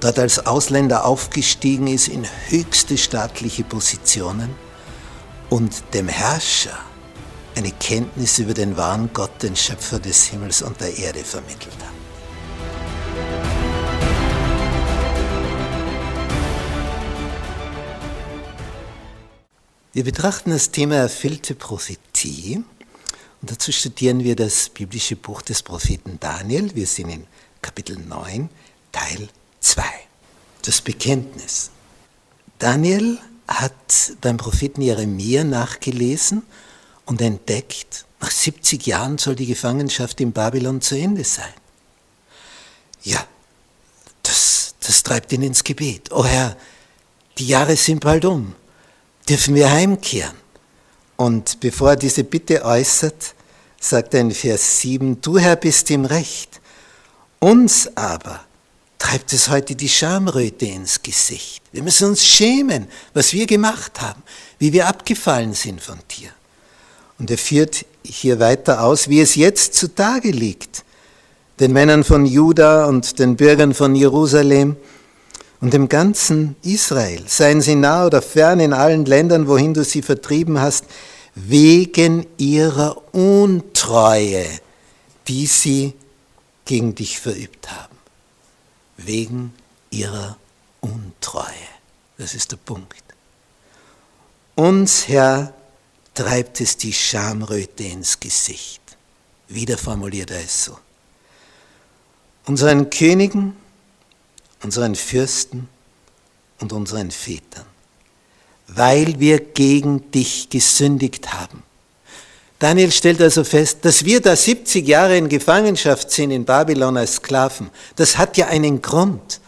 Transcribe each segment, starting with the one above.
dort als Ausländer aufgestiegen ist in höchste staatliche Positionen und dem Herrscher eine Kenntnis über den wahren Gott, den Schöpfer des Himmels und der Erde vermittelt hat. Wir betrachten das Thema erfüllte Prophetie und dazu studieren wir das biblische Buch des Propheten Daniel. Wir sind in Kapitel 9, Teil 2. Das Bekenntnis. Daniel hat beim Propheten Jeremia nachgelesen und entdeckt, nach 70 Jahren soll die Gefangenschaft in Babylon zu Ende sein. Ja, das, das treibt ihn ins Gebet. Oh Herr, die Jahre sind bald um dürfen wir heimkehren. Und bevor er diese Bitte äußert, sagt er in Vers 7, du Herr bist im Recht. Uns aber treibt es heute die Schamröte ins Gesicht. Wir müssen uns schämen, was wir gemacht haben, wie wir abgefallen sind von dir. Und er führt hier weiter aus, wie es jetzt zutage liegt. Den Männern von Juda und den Bürgern von Jerusalem, und dem ganzen Israel, seien sie nah oder fern in allen Ländern, wohin du sie vertrieben hast, wegen ihrer Untreue, die sie gegen dich verübt haben. Wegen ihrer Untreue. Das ist der Punkt. Uns, Herr, treibt es die Schamröte ins Gesicht. Wieder formuliert er es so. Unseren Königen, unseren Fürsten und unseren Vätern, weil wir gegen dich gesündigt haben. Daniel stellt also fest, dass wir da 70 Jahre in Gefangenschaft sind in Babylon als Sklaven. Das hat ja einen Grund.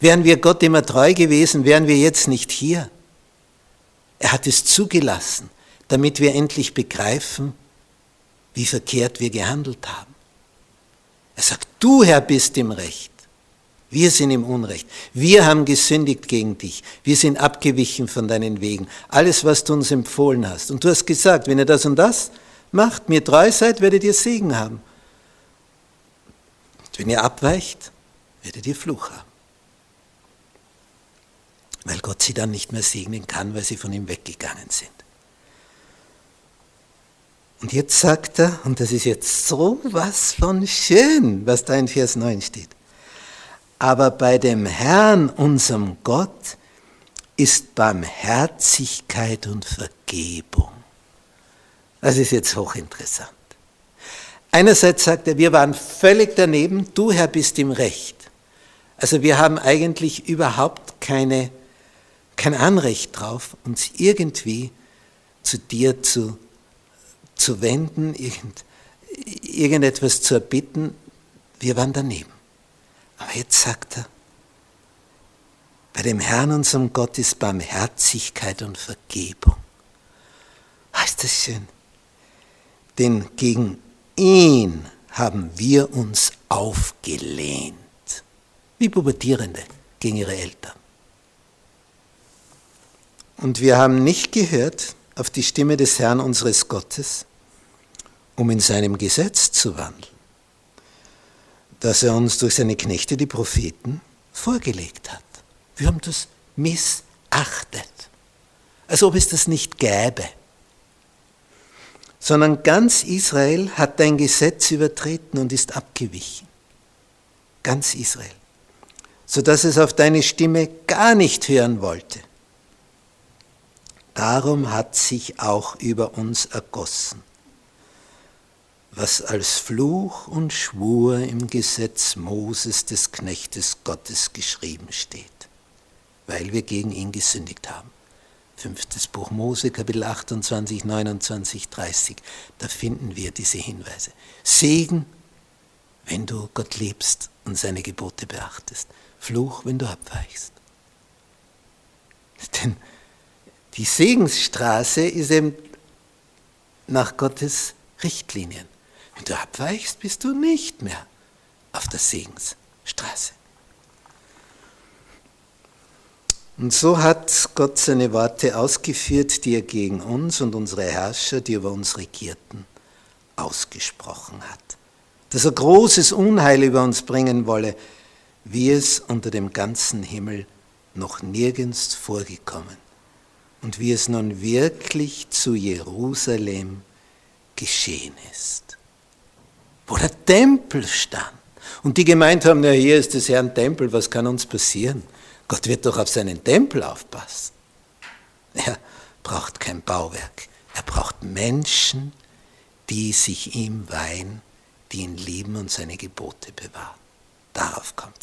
Wären wir Gott immer treu gewesen, wären wir jetzt nicht hier. Er hat es zugelassen, damit wir endlich begreifen, wie verkehrt wir gehandelt haben. Er sagt, du Herr bist im Recht. Wir sind im Unrecht. Wir haben gesündigt gegen dich. Wir sind abgewichen von deinen Wegen. Alles, was du uns empfohlen hast. Und du hast gesagt, wenn ihr das und das macht, mir treu seid, werdet ihr Segen haben. Und wenn ihr abweicht, werdet ihr Fluch haben. Weil Gott sie dann nicht mehr segnen kann, weil sie von ihm weggegangen sind. Und jetzt sagt er, und das ist jetzt so was von schön, was da in Vers 9 steht. Aber bei dem Herrn, unserem Gott, ist Barmherzigkeit und Vergebung. Das ist jetzt hochinteressant. Einerseits sagt er, wir waren völlig daneben, du Herr bist im Recht. Also wir haben eigentlich überhaupt keine, kein Anrecht drauf, uns irgendwie zu dir zu, zu wenden, irgend, irgendetwas zu erbitten. Wir waren daneben. Aber jetzt sagt er, bei dem Herrn, unserem Gott, ist Barmherzigkeit und Vergebung. Ah, ist das schön. Denn gegen ihn haben wir uns aufgelehnt, wie Pubertierende gegen ihre Eltern. Und wir haben nicht gehört auf die Stimme des Herrn unseres Gottes, um in seinem Gesetz zu wandeln das er uns durch seine Knechte, die Propheten, vorgelegt hat. Wir haben das missachtet, als ob es das nicht gäbe. Sondern ganz Israel hat dein Gesetz übertreten und ist abgewichen. Ganz Israel. Sodass es auf deine Stimme gar nicht hören wollte. Darum hat sich auch über uns ergossen was als Fluch und Schwur im Gesetz Moses des Knechtes Gottes geschrieben steht, weil wir gegen ihn gesündigt haben. Fünftes Buch Mose, Kapitel 28, 29, 30. Da finden wir diese Hinweise. Segen, wenn du Gott liebst und seine Gebote beachtest. Fluch, wenn du abweichst. Denn die Segensstraße ist eben nach Gottes Richtlinien. Wenn du abweichst, bist du nicht mehr auf der Segensstraße. Und so hat Gott seine Worte ausgeführt, die er gegen uns und unsere Herrscher, die über uns regierten, ausgesprochen hat. Dass er großes Unheil über uns bringen wolle, wie es unter dem ganzen Himmel noch nirgends vorgekommen und wie es nun wirklich zu Jerusalem geschehen ist. Wo der Tempel stand. Und die gemeint haben, na hier ist des Herrn Tempel, was kann uns passieren? Gott wird doch auf seinen Tempel aufpassen. Er braucht kein Bauwerk. Er braucht Menschen, die sich ihm weihen, die ihn lieben und seine Gebote bewahren. Darauf kommt